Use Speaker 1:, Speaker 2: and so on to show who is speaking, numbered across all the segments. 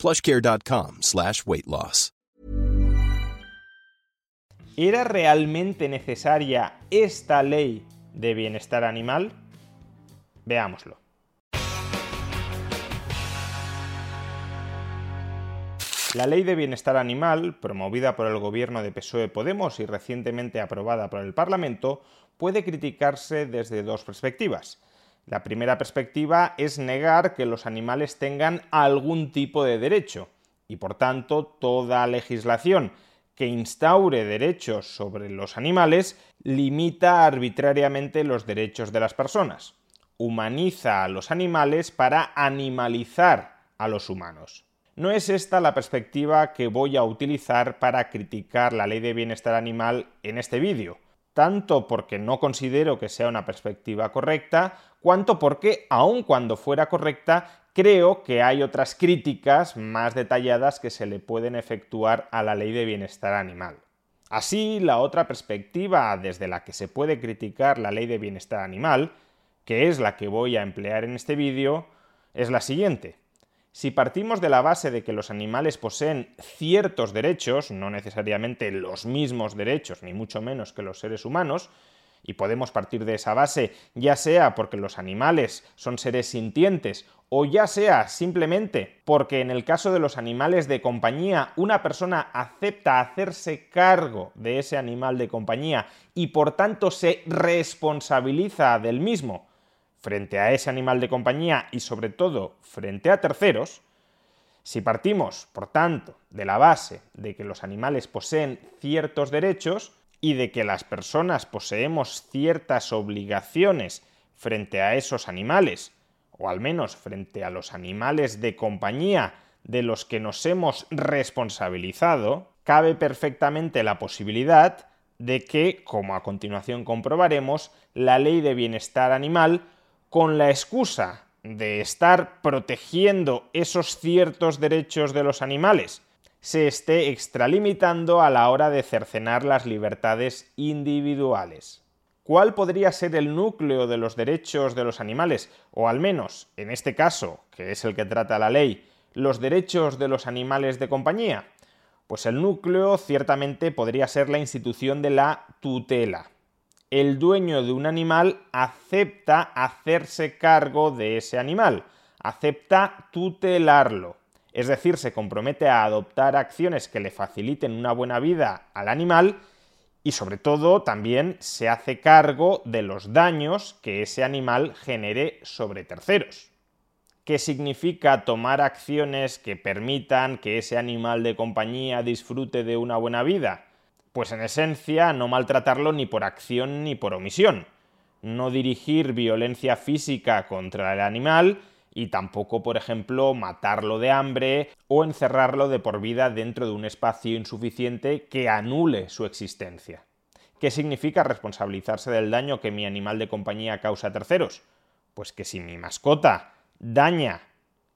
Speaker 1: plushcare.com slash weight.
Speaker 2: ¿Era realmente necesaria esta ley de bienestar animal? Veámoslo. La Ley de Bienestar Animal, promovida por el gobierno de PSOE Podemos y recientemente aprobada por el Parlamento, puede criticarse desde dos perspectivas. La primera perspectiva es negar que los animales tengan algún tipo de derecho, y por tanto toda legislación que instaure derechos sobre los animales limita arbitrariamente los derechos de las personas, humaniza a los animales para animalizar a los humanos. No es esta la perspectiva que voy a utilizar para criticar la ley de bienestar animal en este vídeo, tanto porque no considero que sea una perspectiva correcta, cuanto porque, aun cuando fuera correcta, creo que hay otras críticas más detalladas que se le pueden efectuar a la ley de bienestar animal. Así, la otra perspectiva desde la que se puede criticar la ley de bienestar animal, que es la que voy a emplear en este vídeo, es la siguiente. Si partimos de la base de que los animales poseen ciertos derechos, no necesariamente los mismos derechos, ni mucho menos que los seres humanos, y podemos partir de esa base ya sea porque los animales son seres sintientes o ya sea simplemente porque en el caso de los animales de compañía una persona acepta hacerse cargo de ese animal de compañía y por tanto se responsabiliza del mismo, frente a ese animal de compañía y sobre todo frente a terceros, si partimos, por tanto, de la base de que los animales poseen ciertos derechos y de que las personas poseemos ciertas obligaciones frente a esos animales, o al menos frente a los animales de compañía de los que nos hemos responsabilizado, cabe perfectamente la posibilidad de que, como a continuación comprobaremos, la ley de bienestar animal con la excusa de estar protegiendo esos ciertos derechos de los animales, se esté extralimitando a la hora de cercenar las libertades individuales. ¿Cuál podría ser el núcleo de los derechos de los animales? O al menos, en este caso, que es el que trata la ley, los derechos de los animales de compañía? Pues el núcleo ciertamente podría ser la institución de la tutela el dueño de un animal acepta hacerse cargo de ese animal, acepta tutelarlo. Es decir, se compromete a adoptar acciones que le faciliten una buena vida al animal y sobre todo también se hace cargo de los daños que ese animal genere sobre terceros. ¿Qué significa tomar acciones que permitan que ese animal de compañía disfrute de una buena vida? Pues en esencia, no maltratarlo ni por acción ni por omisión, no dirigir violencia física contra el animal y tampoco, por ejemplo, matarlo de hambre o encerrarlo de por vida dentro de un espacio insuficiente que anule su existencia. ¿Qué significa responsabilizarse del daño que mi animal de compañía causa a terceros? Pues que si mi mascota daña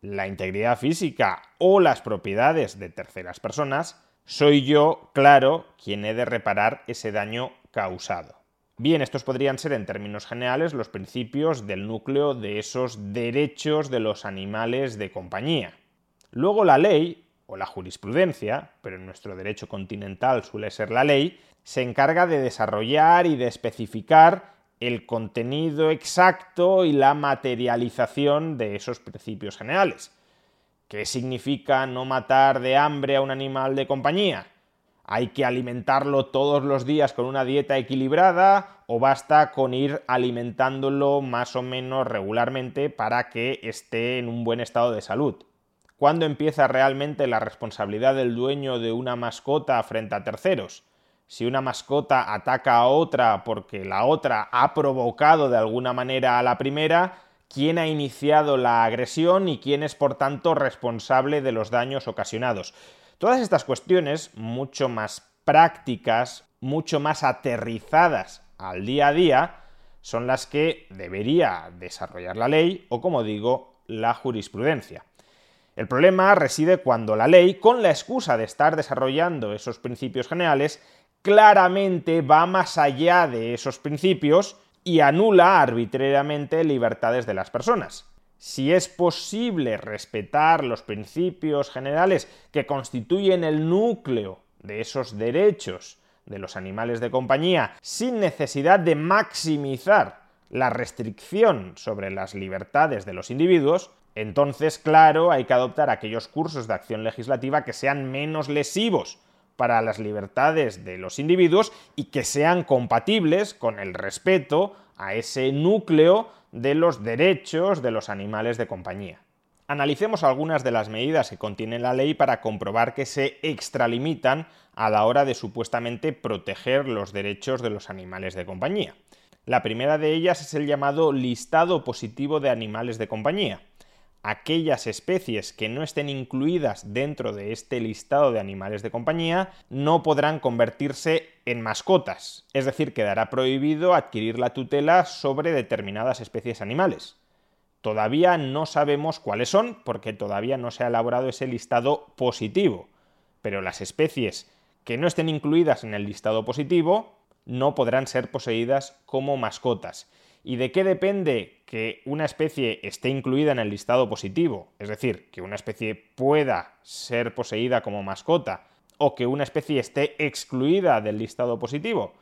Speaker 2: la integridad física o las propiedades de terceras personas, soy yo, claro, quien he de reparar ese daño causado. Bien, estos podrían ser en términos generales los principios del núcleo de esos derechos de los animales de compañía. Luego la ley, o la jurisprudencia, pero en nuestro derecho continental suele ser la ley, se encarga de desarrollar y de especificar el contenido exacto y la materialización de esos principios generales. ¿Qué significa no matar de hambre a un animal de compañía? ¿Hay que alimentarlo todos los días con una dieta equilibrada o basta con ir alimentándolo más o menos regularmente para que esté en un buen estado de salud? ¿Cuándo empieza realmente la responsabilidad del dueño de una mascota frente a terceros? Si una mascota ataca a otra porque la otra ha provocado de alguna manera a la primera, quién ha iniciado la agresión y quién es por tanto responsable de los daños ocasionados. Todas estas cuestiones, mucho más prácticas, mucho más aterrizadas al día a día, son las que debería desarrollar la ley o, como digo, la jurisprudencia. El problema reside cuando la ley, con la excusa de estar desarrollando esos principios generales, claramente va más allá de esos principios y anula arbitrariamente libertades de las personas. Si es posible respetar los principios generales que constituyen el núcleo de esos derechos de los animales de compañía sin necesidad de maximizar la restricción sobre las libertades de los individuos, entonces, claro, hay que adoptar aquellos cursos de acción legislativa que sean menos lesivos para las libertades de los individuos y que sean compatibles con el respeto a ese núcleo de los derechos de los animales de compañía. Analicemos algunas de las medidas que contiene la ley para comprobar que se extralimitan a la hora de supuestamente proteger los derechos de los animales de compañía. La primera de ellas es el llamado listado positivo de animales de compañía aquellas especies que no estén incluidas dentro de este listado de animales de compañía no podrán convertirse en mascotas, es decir, quedará prohibido adquirir la tutela sobre determinadas especies animales. Todavía no sabemos cuáles son porque todavía no se ha elaborado ese listado positivo, pero las especies que no estén incluidas en el listado positivo no podrán ser poseídas como mascotas ¿Y de qué depende que una especie esté incluida en el listado positivo? Es decir, que una especie pueda ser poseída como mascota o que una especie esté excluida del listado positivo?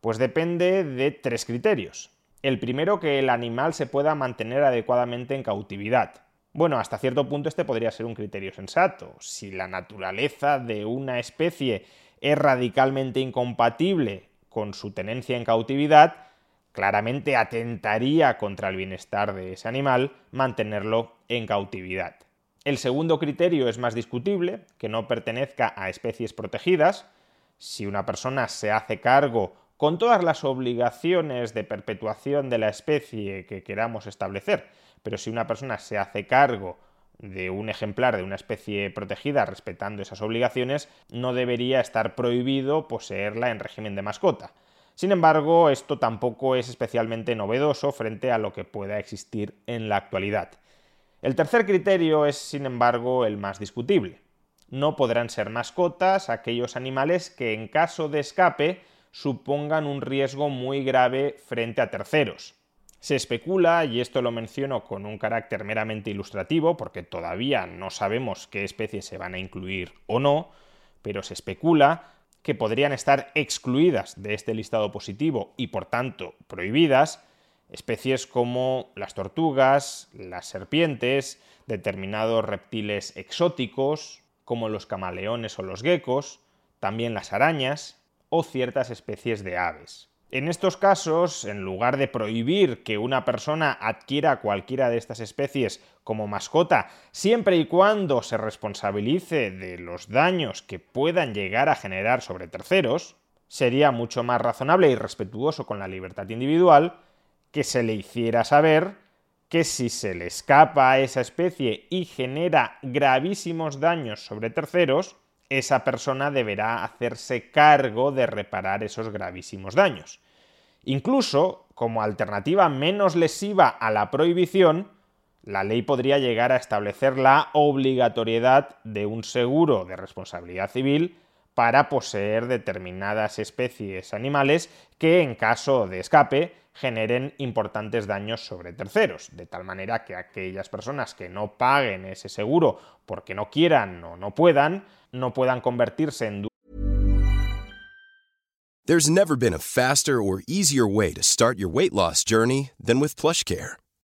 Speaker 2: Pues depende de tres criterios. El primero, que el animal se pueda mantener adecuadamente en cautividad. Bueno, hasta cierto punto este podría ser un criterio sensato. Si la naturaleza de una especie es radicalmente incompatible con su tenencia en cautividad, claramente atentaría contra el bienestar de ese animal mantenerlo en cautividad. El segundo criterio es más discutible, que no pertenezca a especies protegidas. Si una persona se hace cargo con todas las obligaciones de perpetuación de la especie que queramos establecer, pero si una persona se hace cargo de un ejemplar de una especie protegida respetando esas obligaciones, no debería estar prohibido poseerla en régimen de mascota. Sin embargo, esto tampoco es especialmente novedoso frente a lo que pueda existir en la actualidad. El tercer criterio es, sin embargo, el más discutible. No podrán ser mascotas aquellos animales que en caso de escape supongan un riesgo muy grave frente a terceros. Se especula, y esto lo menciono con un carácter meramente ilustrativo, porque todavía no sabemos qué especies se van a incluir o no, pero se especula que podrían estar excluidas de este listado positivo y por tanto prohibidas, especies como las tortugas, las serpientes, determinados reptiles exóticos, como los camaleones o los geckos, también las arañas o ciertas especies de aves. En estos casos, en lugar de prohibir que una persona adquiera cualquiera de estas especies como mascota, siempre y cuando se responsabilice de los daños que puedan llegar a generar sobre terceros, sería mucho más razonable y respetuoso con la libertad individual que se le hiciera saber que si se le escapa a esa especie y genera gravísimos daños sobre terceros, esa persona deberá hacerse cargo de reparar esos gravísimos daños. Incluso, como alternativa menos lesiva a la prohibición, la ley podría llegar a establecer la obligatoriedad de un seguro de responsabilidad civil para poseer determinadas especies animales que en caso de escape generen importantes daños sobre terceros, de tal manera que aquellas personas que no paguen ese seguro porque no quieran o no puedan, no puedan convertirse en
Speaker 1: There's never been a faster or easier way to start your weight loss journey than with.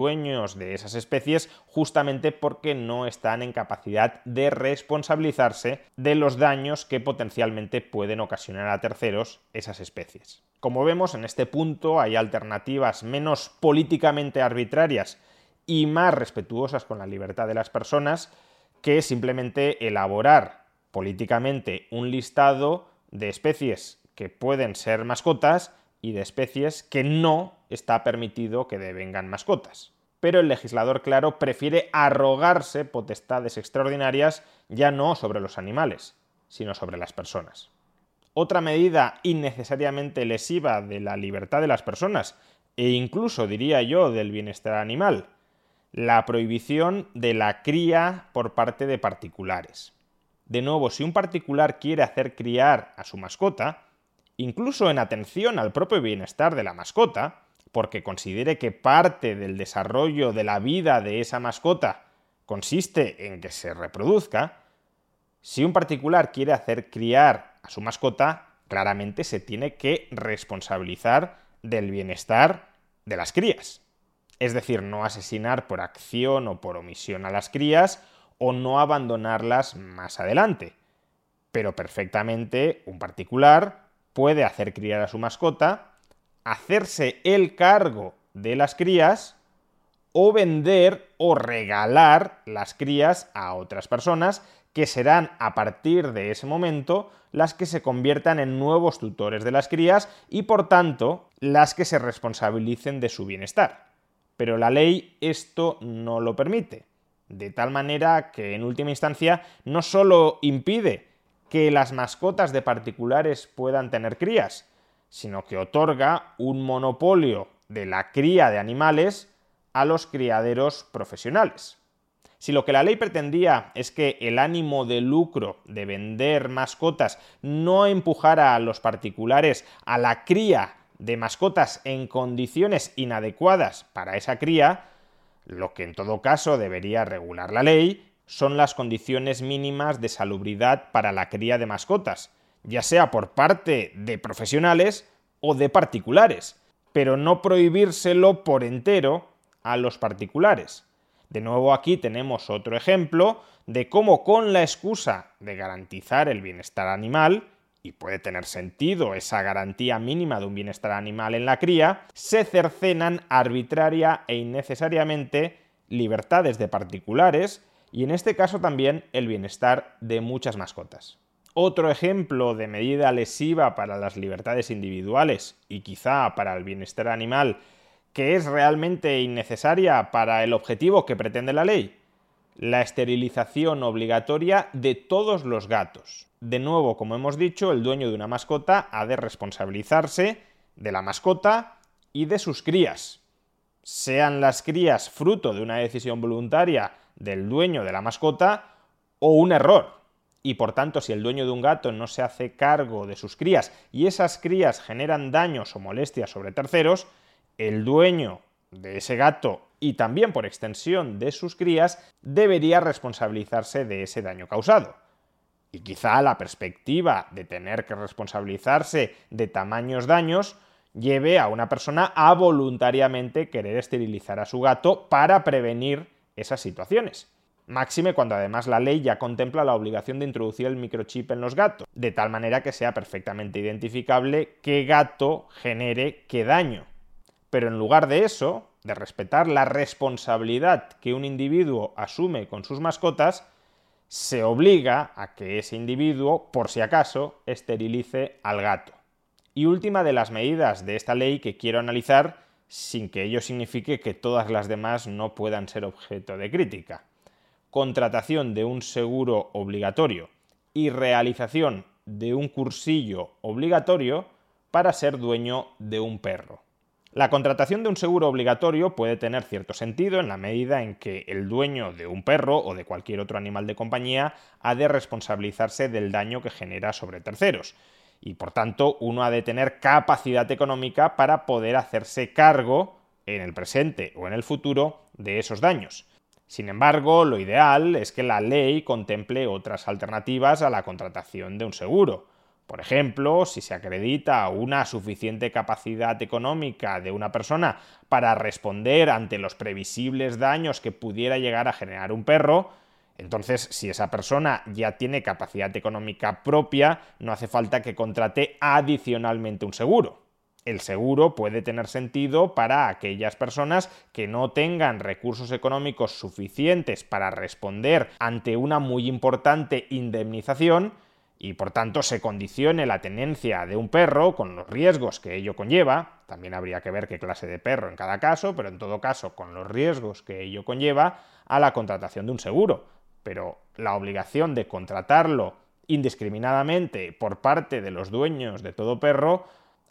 Speaker 2: Dueños de esas especies justamente porque no están en capacidad de responsabilizarse de los daños que potencialmente pueden ocasionar a terceros esas especies. Como vemos, en este punto hay alternativas menos políticamente arbitrarias y más respetuosas con la libertad de las personas que simplemente elaborar políticamente un listado de especies que pueden ser mascotas y de especies que no está permitido que devengan mascotas. Pero el legislador, claro, prefiere arrogarse potestades extraordinarias ya no sobre los animales, sino sobre las personas. Otra medida innecesariamente lesiva de la libertad de las personas, e incluso diría yo del bienestar animal, la prohibición de la cría por parte de particulares. De nuevo, si un particular quiere hacer criar a su mascota, incluso en atención al propio bienestar de la mascota, porque considere que parte del desarrollo de la vida de esa mascota consiste en que se reproduzca, si un particular quiere hacer criar a su mascota, claramente se tiene que responsabilizar del bienestar de las crías. Es decir, no asesinar por acción o por omisión a las crías o no abandonarlas más adelante. Pero perfectamente un particular puede hacer criar a su mascota, hacerse el cargo de las crías o vender o regalar las crías a otras personas que serán a partir de ese momento las que se conviertan en nuevos tutores de las crías y por tanto las que se responsabilicen de su bienestar. Pero la ley esto no lo permite, de tal manera que en última instancia no solo impide que las mascotas de particulares puedan tener crías, sino que otorga un monopolio de la cría de animales a los criaderos profesionales. Si lo que la ley pretendía es que el ánimo de lucro de vender mascotas no empujara a los particulares a la cría de mascotas en condiciones inadecuadas para esa cría, lo que en todo caso debería regular la ley son las condiciones mínimas de salubridad para la cría de mascotas, ya sea por parte de profesionales o de particulares, pero no prohibírselo por entero a los particulares. De nuevo aquí tenemos otro ejemplo de cómo con la excusa de garantizar el bienestar animal, y puede tener sentido esa garantía mínima de un bienestar animal en la cría, se cercenan arbitraria e innecesariamente libertades de particulares y en este caso también el bienestar de muchas mascotas. Otro ejemplo de medida lesiva para las libertades individuales y quizá para el bienestar animal que es realmente innecesaria para el objetivo que pretende la ley, la esterilización obligatoria de todos los gatos. De nuevo, como hemos dicho, el dueño de una mascota ha de responsabilizarse de la mascota y de sus crías. Sean las crías fruto de una decisión voluntaria del dueño de la mascota o un error. Y por tanto, si el dueño de un gato no se hace cargo de sus crías y esas crías generan daños o molestias sobre terceros, el dueño de ese gato y también por extensión de sus crías debería responsabilizarse de ese daño causado. Y quizá la perspectiva de tener que responsabilizarse de tamaños daños lleve a una persona a voluntariamente querer esterilizar a su gato para prevenir esas situaciones. Máxime cuando además la ley ya contempla la obligación de introducir el microchip en los gatos, de tal manera que sea perfectamente identificable qué gato genere qué daño. Pero en lugar de eso, de respetar la responsabilidad que un individuo asume con sus mascotas, se obliga a que ese individuo, por si acaso, esterilice al gato. Y última de las medidas de esta ley que quiero analizar sin que ello signifique que todas las demás no puedan ser objeto de crítica. Contratación de un seguro obligatorio y realización de un cursillo obligatorio para ser dueño de un perro. La contratación de un seguro obligatorio puede tener cierto sentido en la medida en que el dueño de un perro o de cualquier otro animal de compañía ha de responsabilizarse del daño que genera sobre terceros. Y por tanto, uno ha de tener capacidad económica para poder hacerse cargo en el presente o en el futuro de esos daños. Sin embargo, lo ideal es que la ley contemple otras alternativas a la contratación de un seguro. Por ejemplo, si se acredita una suficiente capacidad económica de una persona para responder ante los previsibles daños que pudiera llegar a generar un perro, entonces si esa persona ya tiene capacidad económica propia, no hace falta que contrate adicionalmente un seguro. El seguro puede tener sentido para aquellas personas que no tengan recursos económicos suficientes para responder ante una muy importante indemnización, y por tanto se condicione la tenencia de un perro con los riesgos que ello conlleva, también habría que ver qué clase de perro en cada caso, pero en todo caso con los riesgos que ello conlleva a la contratación de un seguro. Pero la obligación de contratarlo indiscriminadamente por parte de los dueños de todo perro,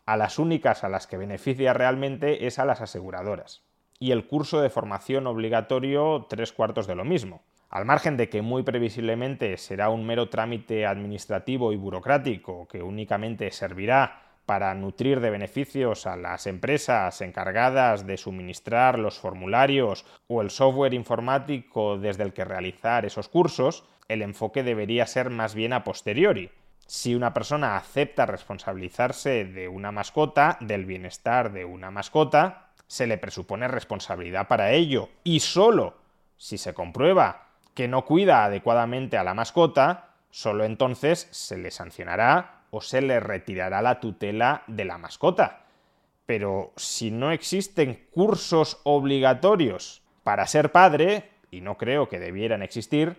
Speaker 2: a las únicas a las que beneficia realmente es a las aseguradoras. Y el curso de formación obligatorio tres cuartos de lo mismo. Al margen de que muy previsiblemente será un mero trámite administrativo y burocrático que únicamente servirá para nutrir de beneficios a las empresas encargadas de suministrar los formularios o el software informático desde el que realizar esos cursos, el enfoque debería ser más bien a posteriori. Si una persona acepta responsabilizarse de una mascota, del bienestar de una mascota, se le presupone responsabilidad para ello y solo si se comprueba que no cuida adecuadamente a la mascota, solo entonces se le sancionará o se le retirará la tutela de la mascota. Pero si no existen cursos obligatorios para ser padre, y no creo que debieran existir,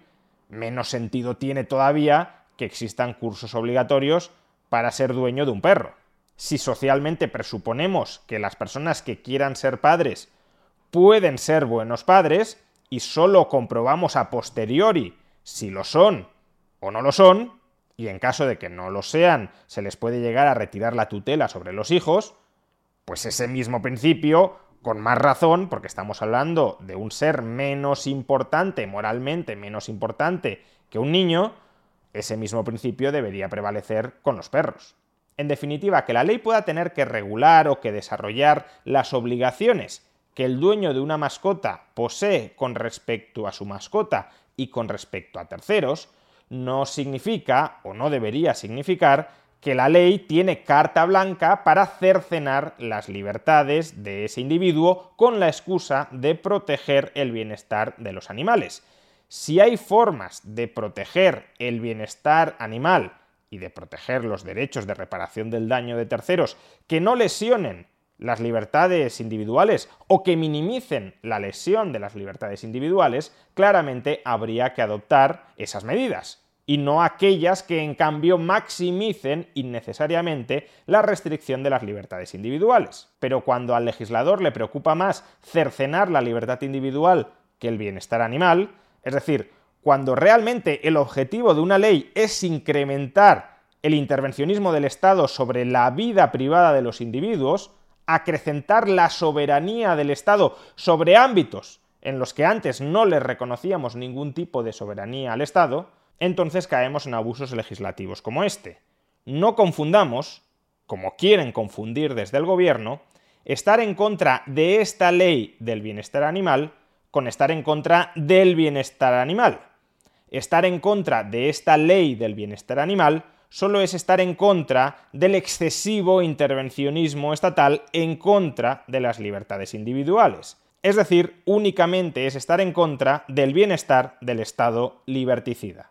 Speaker 2: menos sentido tiene todavía que existan cursos obligatorios para ser dueño de un perro. Si socialmente presuponemos que las personas que quieran ser padres pueden ser buenos padres, y solo comprobamos a posteriori si lo son o no lo son, y en caso de que no lo sean, se les puede llegar a retirar la tutela sobre los hijos, pues ese mismo principio, con más razón, porque estamos hablando de un ser menos importante, moralmente menos importante que un niño, ese mismo principio debería prevalecer con los perros. En definitiva, que la ley pueda tener que regular o que desarrollar las obligaciones que el dueño de una mascota posee con respecto a su mascota y con respecto a terceros, no significa, o no debería significar, que la ley tiene carta blanca para cercenar las libertades de ese individuo con la excusa de proteger el bienestar de los animales. Si hay formas de proteger el bienestar animal y de proteger los derechos de reparación del daño de terceros que no lesionen las libertades individuales o que minimicen la lesión de las libertades individuales, claramente habría que adoptar esas medidas y no aquellas que en cambio maximicen innecesariamente la restricción de las libertades individuales. Pero cuando al legislador le preocupa más cercenar la libertad individual que el bienestar animal, es decir, cuando realmente el objetivo de una ley es incrementar el intervencionismo del Estado sobre la vida privada de los individuos, acrecentar la soberanía del Estado sobre ámbitos en los que antes no le reconocíamos ningún tipo de soberanía al Estado, entonces caemos en abusos legislativos como este. No confundamos, como quieren confundir desde el gobierno, estar en contra de esta ley del bienestar animal con estar en contra del bienestar animal. Estar en contra de esta ley del bienestar animal solo es estar en contra del excesivo intervencionismo estatal en contra de las libertades individuales. Es decir, únicamente es estar en contra del bienestar del Estado liberticida.